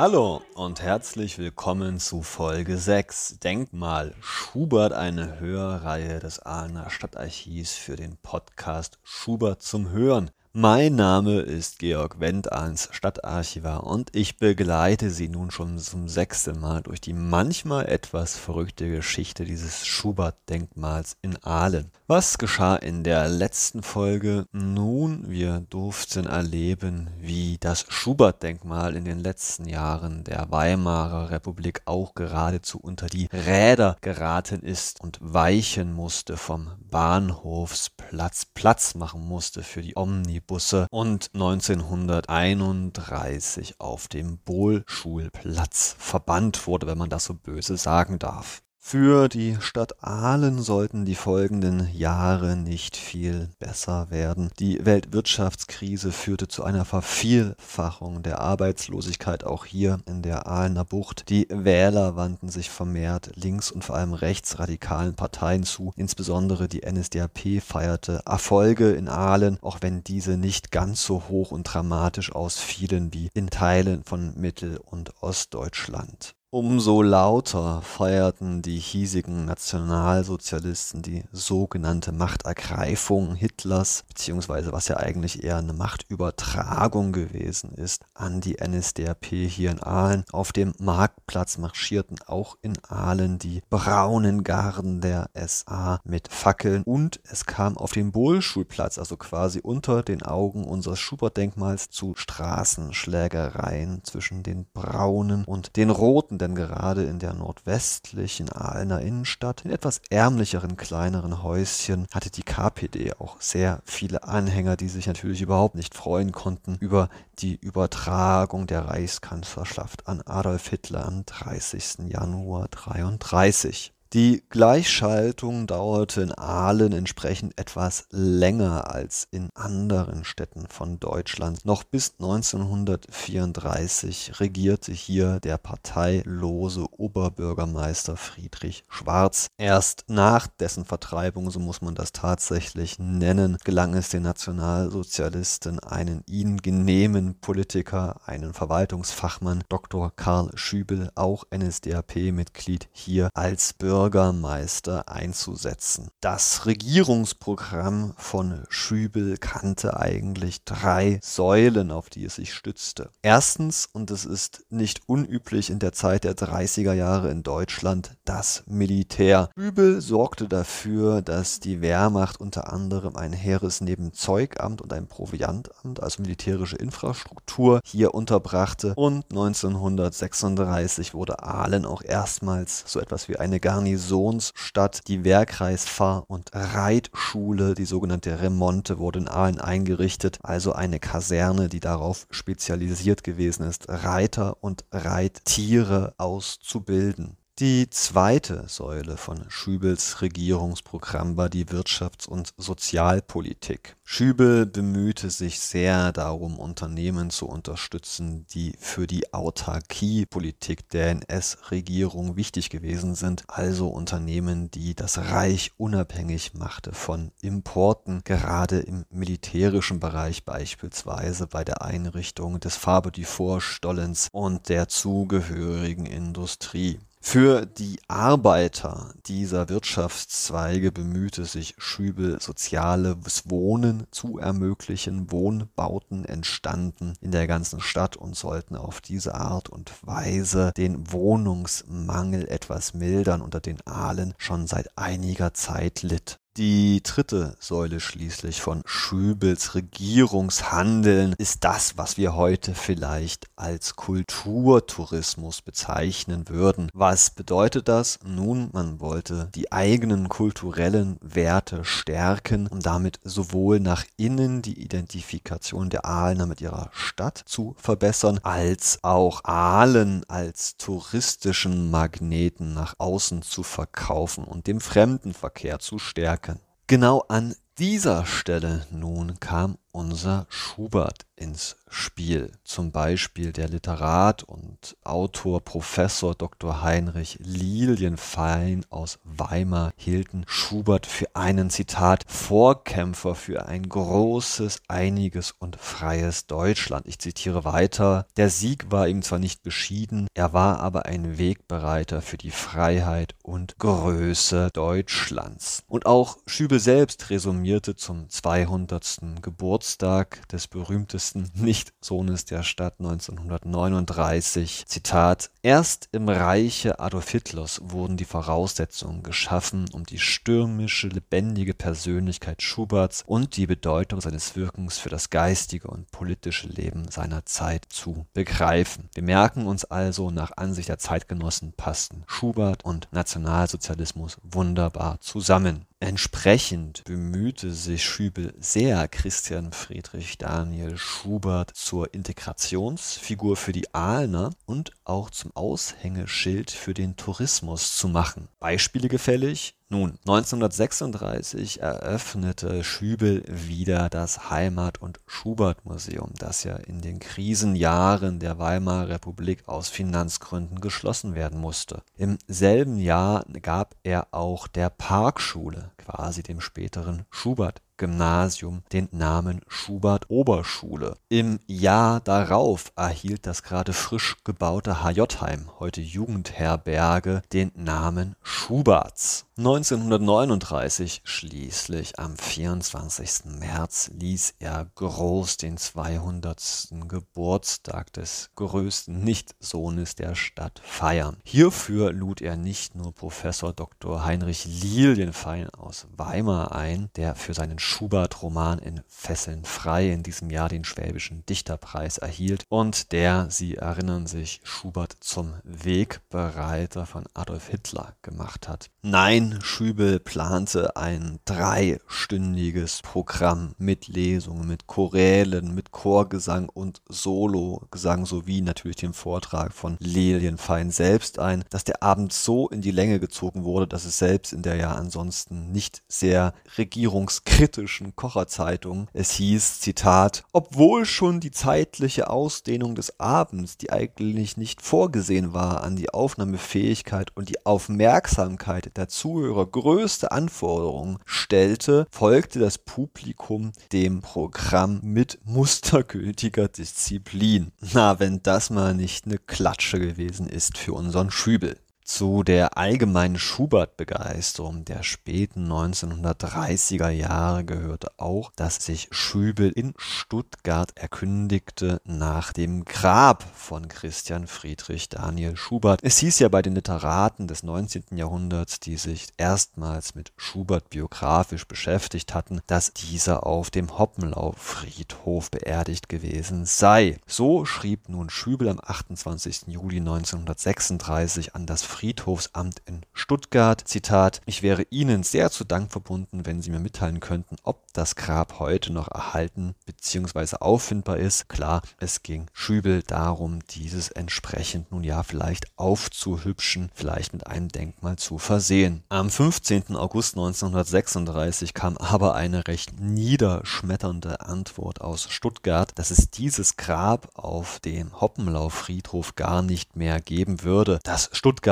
Hallo und herzlich willkommen zu Folge 6 Denkmal Schubert, eine Hörreihe des Ahlener Stadtarchivs für den Podcast Schubert zum Hören. Mein Name ist Georg Wendt als Stadtarchivar und ich begleite Sie nun schon zum sechsten Mal durch die manchmal etwas verrückte Geschichte dieses Schubert-Denkmals in Aalen. Was geschah in der letzten Folge? Nun, wir durften erleben, wie das Schubert-Denkmal in den letzten Jahren der Weimarer Republik auch geradezu unter die Räder geraten ist und weichen musste vom Bahnhofsplatz, Platz machen musste für die Omnibusse und 1931 auf dem Bohlschulplatz verbannt wurde, wenn man das so böse sagen darf. Für die Stadt Aalen sollten die folgenden Jahre nicht viel besser werden. Die Weltwirtschaftskrise führte zu einer Vervielfachung der Arbeitslosigkeit auch hier in der Aalener Bucht. Die Wähler wandten sich vermehrt links und vor allem rechtsradikalen Parteien zu. Insbesondere die NSDAP feierte Erfolge in Aalen, auch wenn diese nicht ganz so hoch und dramatisch ausfielen wie in Teilen von Mittel- und Ostdeutschland. Umso lauter feierten die hiesigen Nationalsozialisten die sogenannte Machtergreifung Hitlers, beziehungsweise was ja eigentlich eher eine Machtübertragung gewesen ist, an die NSDAP hier in Aalen. Auf dem Marktplatz marschierten auch in Aalen die braunen Garden der SA mit Fackeln und es kam auf dem Bohlschulplatz, also quasi unter den Augen unseres Schubert-Denkmals, zu Straßenschlägereien zwischen den braunen und den roten denn gerade in der nordwestlichen Aalener Innenstadt, in etwas ärmlicheren, kleineren Häuschen, hatte die KPD auch sehr viele Anhänger, die sich natürlich überhaupt nicht freuen konnten über die Übertragung der Reichskanzlerschaft an Adolf Hitler am 30. Januar 1933. Die Gleichschaltung dauerte in Aalen entsprechend etwas länger als in anderen Städten von Deutschland. Noch bis 1934 regierte hier der parteilose Oberbürgermeister Friedrich Schwarz. Erst nach dessen Vertreibung, so muss man das tatsächlich nennen, gelang es den Nationalsozialisten, einen ihnen genehmen Politiker, einen Verwaltungsfachmann, Dr. Karl Schübel, auch NSDAP-Mitglied, hier als Bürger Bürgermeister einzusetzen. Das Regierungsprogramm von Schübel kannte eigentlich drei Säulen, auf die es sich stützte. Erstens, und es ist nicht unüblich in der Zeit der 30er Jahre in Deutschland, das Militär. Schübel sorgte dafür, dass die Wehrmacht unter anderem ein Heeresnebenzeugamt und ein Proviantamt, also militärische Infrastruktur, hier unterbrachte. Und 1936 wurde Aalen auch erstmals so etwas wie eine Garnison Garnisonsstadt, die Wehrkreisfahr- und Reitschule, die sogenannte Remonte, wurde in Aalen eingerichtet, also eine Kaserne, die darauf spezialisiert gewesen ist, Reiter und Reittiere auszubilden. Die zweite Säule von Schübels Regierungsprogramm war die Wirtschafts- und Sozialpolitik. Schübel bemühte sich sehr darum, Unternehmen zu unterstützen, die für die Autarkiepolitik der NS-Regierung wichtig gewesen sind, also Unternehmen, die das Reich unabhängig machte von Importen, gerade im militärischen Bereich beispielsweise bei der Einrichtung des Fabre du Stollens und der zugehörigen Industrie. Für die Arbeiter dieser Wirtschaftszweige bemühte sich Schübel, soziales Wohnen zu ermöglichen. Wohnbauten entstanden in der ganzen Stadt und sollten auf diese Art und Weise den Wohnungsmangel etwas mildern, unter den Aalen schon seit einiger Zeit litt. Die dritte Säule schließlich von Schübels Regierungshandeln ist das, was wir heute vielleicht als Kulturtourismus bezeichnen würden. Was bedeutet das? Nun, man wollte die eigenen kulturellen Werte stärken, um damit sowohl nach innen die Identifikation der Aalener mit ihrer Stadt zu verbessern, als auch Aalen als touristischen Magneten nach außen zu verkaufen und dem Fremdenverkehr zu stärken. Genau an dieser Stelle nun kam unser Schubert ins Spiel. Zum Beispiel der Literat und Autor Professor Dr. Heinrich Lilienfein aus Weimar hielten Schubert für einen Zitat Vorkämpfer für ein großes, einiges und freies Deutschland. Ich zitiere weiter. Der Sieg war ihm zwar nicht beschieden, er war aber ein Wegbereiter für die Freiheit und Größe Deutschlands. Und auch Schübel selbst resümierte zum 200. Geburtstag Geburtstag des berühmtesten Nicht-Sohnes der Stadt 1939. Zitat: Erst im Reiche Adolf Hitlers wurden die Voraussetzungen geschaffen, um die stürmische, lebendige Persönlichkeit Schuberts und die Bedeutung seines Wirkens für das geistige und politische Leben seiner Zeit zu begreifen. Wir merken uns also, nach Ansicht der Zeitgenossen passten Schubert und Nationalsozialismus wunderbar zusammen. Entsprechend bemühte sich Schübel sehr, Christian Friedrich Daniel Schubert zur Integrationsfigur für die Ahlner und auch zum Aushängeschild für den Tourismus zu machen. Beispiele gefällig? Nun, 1936 eröffnete Schübel wieder das Heimat- und Schubert-Museum, das ja in den Krisenjahren der Weimarer Republik aus Finanzgründen geschlossen werden musste. Im selben Jahr gab er auch der Parkschule, quasi dem späteren Schubert Gymnasium den Namen Schubert Oberschule. Im Jahr darauf erhielt das gerade frisch gebaute HJ-Heim, heute Jugendherberge, den Namen Schuberts. 1939 schließlich, am 24. März, ließ er groß den 200. Geburtstag des größten Nichtsohnes der Stadt feiern. Hierfür lud er nicht nur Professor Dr. Heinrich Lilienfein aus Weimar ein, der für seinen Schubert-Roman in Fesseln frei in diesem Jahr den Schwäbischen Dichterpreis erhielt und der, Sie erinnern sich, Schubert zum Wegbereiter von Adolf Hitler gemacht hat. Nein, Schübel plante ein dreistündiges Programm mit Lesungen, mit Chorälen, mit Chorgesang und Sologesang sowie natürlich dem Vortrag von Lilienfein selbst ein, dass der Abend so in die Länge gezogen wurde, dass es selbst in der ja ansonsten nicht sehr regierungskritisch kritischen Kocherzeitung. Es hieß, Zitat, obwohl schon die zeitliche Ausdehnung des Abends, die eigentlich nicht vorgesehen war, an die Aufnahmefähigkeit und die Aufmerksamkeit der Zuhörer größte Anforderungen stellte, folgte das Publikum dem Programm mit mustergültiger Disziplin. Na, wenn das mal nicht eine Klatsche gewesen ist für unseren Schübel. Zu der allgemeinen Schubert-Begeisterung der späten 1930er Jahre gehörte auch, dass sich Schübel in Stuttgart erkündigte nach dem Grab von Christian Friedrich Daniel Schubert. Es hieß ja bei den Literaten des 19. Jahrhunderts, die sich erstmals mit Schubert biografisch beschäftigt hatten, dass dieser auf dem Hoppenlau-Friedhof beerdigt gewesen sei. So schrieb nun Schübel am 28. Juli 1936 an das Friedhofsamt in Stuttgart. Zitat, ich wäre Ihnen sehr zu Dank verbunden, wenn Sie mir mitteilen könnten, ob das Grab heute noch erhalten bzw. auffindbar ist. Klar, es ging Schübel darum, dieses entsprechend nun ja vielleicht aufzuhübschen, vielleicht mit einem Denkmal zu versehen. Am 15. August 1936 kam aber eine recht niederschmetternde Antwort aus Stuttgart, dass es dieses Grab auf dem Hoppenlauf-Friedhof gar nicht mehr geben würde. Das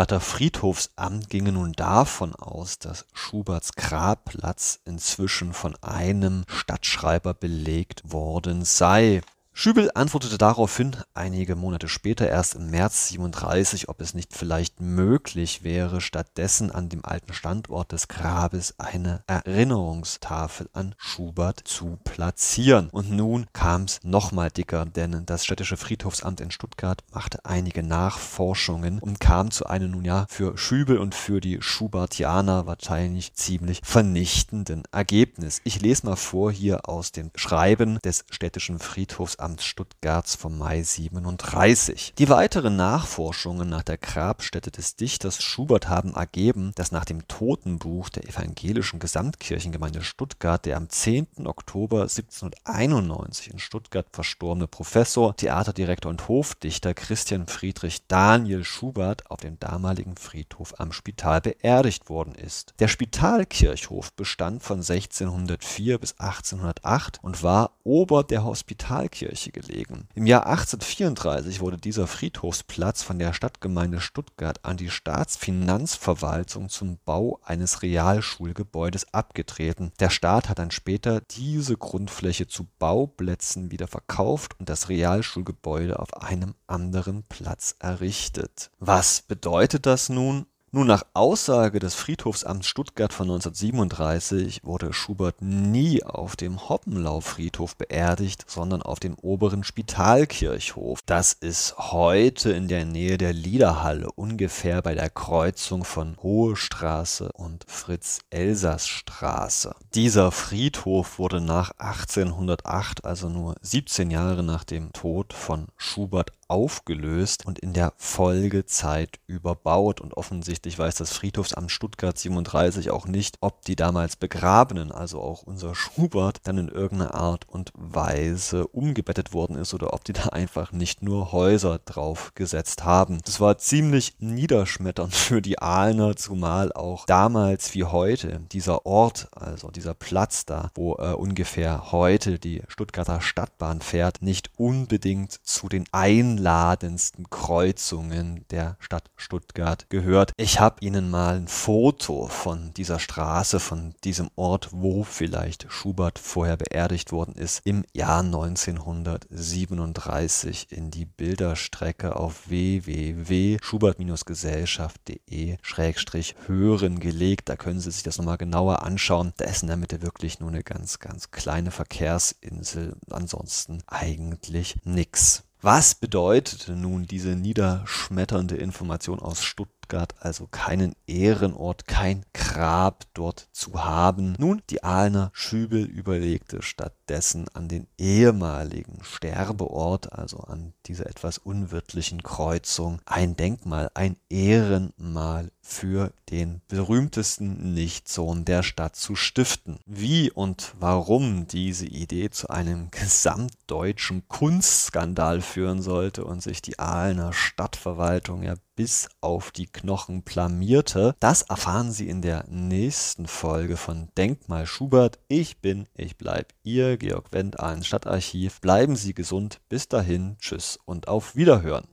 Stuttgarter Friedhofsamt ginge nun davon aus, dass Schuberts Grabplatz inzwischen von einem einem Stadtschreiber belegt worden sei Schübel antwortete daraufhin einige Monate später, erst im März 37, ob es nicht vielleicht möglich wäre, stattdessen an dem alten Standort des Grabes eine Erinnerungstafel an Schubert zu platzieren. Und nun kam es nochmal dicker, denn das städtische Friedhofsamt in Stuttgart machte einige Nachforschungen und kam zu einem nun ja für Schübel und für die Schubertianer wahrscheinlich ziemlich vernichtenden Ergebnis. Ich lese mal vor hier aus dem Schreiben des städtischen Friedhofsamts Friedhofsamts Stuttgarts vom Mai 37. Die weiteren Nachforschungen nach der Grabstätte des Dichters Schubert haben ergeben, dass nach dem Totenbuch der evangelischen Gesamtkirchengemeinde Stuttgart der am 10. Oktober 1791 in Stuttgart verstorbene Professor, Theaterdirektor und Hofdichter Christian Friedrich Daniel Schubert auf dem damaligen Friedhof am Spital beerdigt worden ist. Der Spitalkirchhof bestand von 1604 bis 1808 und war ober der Hospitalkirche gelegen. Im Jahr 1834 wurde dieser Friedhofsplatz von der Stadtgemeinde Stuttgart an die Staatsfinanzverwaltung zum Bau eines Realschulgebäudes abgetreten. Der Staat hat dann später diese Grundfläche zu Bauplätzen wieder verkauft und das Realschulgebäude auf einem anderen Platz errichtet. Was bedeutet das nun? Nun, nach Aussage des Friedhofsamts Stuttgart von 1937 wurde Schubert nie auf dem Hoppenlaufriedhof beerdigt, sondern auf dem oberen Spitalkirchhof. Das ist heute in der Nähe der Liederhalle, ungefähr bei der Kreuzung von Hohe Straße und Fritz-Elsass-Straße. Dieser Friedhof wurde nach 1808, also nur 17 Jahre nach dem Tod von Schubert, aufgelöst und in der Folgezeit überbaut. Und offensichtlich weiß das Friedhofsamt Stuttgart 37 auch nicht, ob die damals Begrabenen, also auch unser Schubert, dann in irgendeiner Art und Weise umgebettet worden ist oder ob die da einfach nicht nur Häuser drauf gesetzt haben. Das war ziemlich niederschmetternd für die Ahlner, zumal auch damals wie heute dieser Ort, also dieser Platz da, wo äh, ungefähr heute die Stuttgarter Stadtbahn fährt, nicht unbedingt zu den Einladungen einladendsten Kreuzungen der Stadt Stuttgart gehört. Ich habe Ihnen mal ein Foto von dieser Straße, von diesem Ort, wo vielleicht Schubert vorher beerdigt worden ist, im Jahr 1937 in die Bilderstrecke auf www.schubert-gesellschaft.de-hören gelegt. Da können Sie sich das nochmal genauer anschauen. Da ist in der Mitte wirklich nur eine ganz, ganz kleine Verkehrsinsel. Ansonsten eigentlich nichts. Was bedeutete nun diese niederschmetternde Information aus Stuttgart, also keinen Ehrenort, kein Grab dort zu haben? Nun, die Ahlner Schübel überlegte stattdessen an den ehemaligen Sterbeort, also an diese etwas unwirtlichen Kreuzung, ein Denkmal, ein Ehrenmal für den berühmtesten Nichtsohn der Stadt zu stiften. Wie und warum diese Idee zu einem gesamtdeutschen Kunstskandal führen sollte und sich die Aalener Stadtverwaltung ja bis auf die Knochen blamierte, das erfahren Sie in der nächsten Folge von Denkmal Schubert. Ich bin, ich bleib Ihr Georg Wendt, Aalen Stadtarchiv. Bleiben Sie gesund. Bis dahin. Tschüss und auf Wiederhören.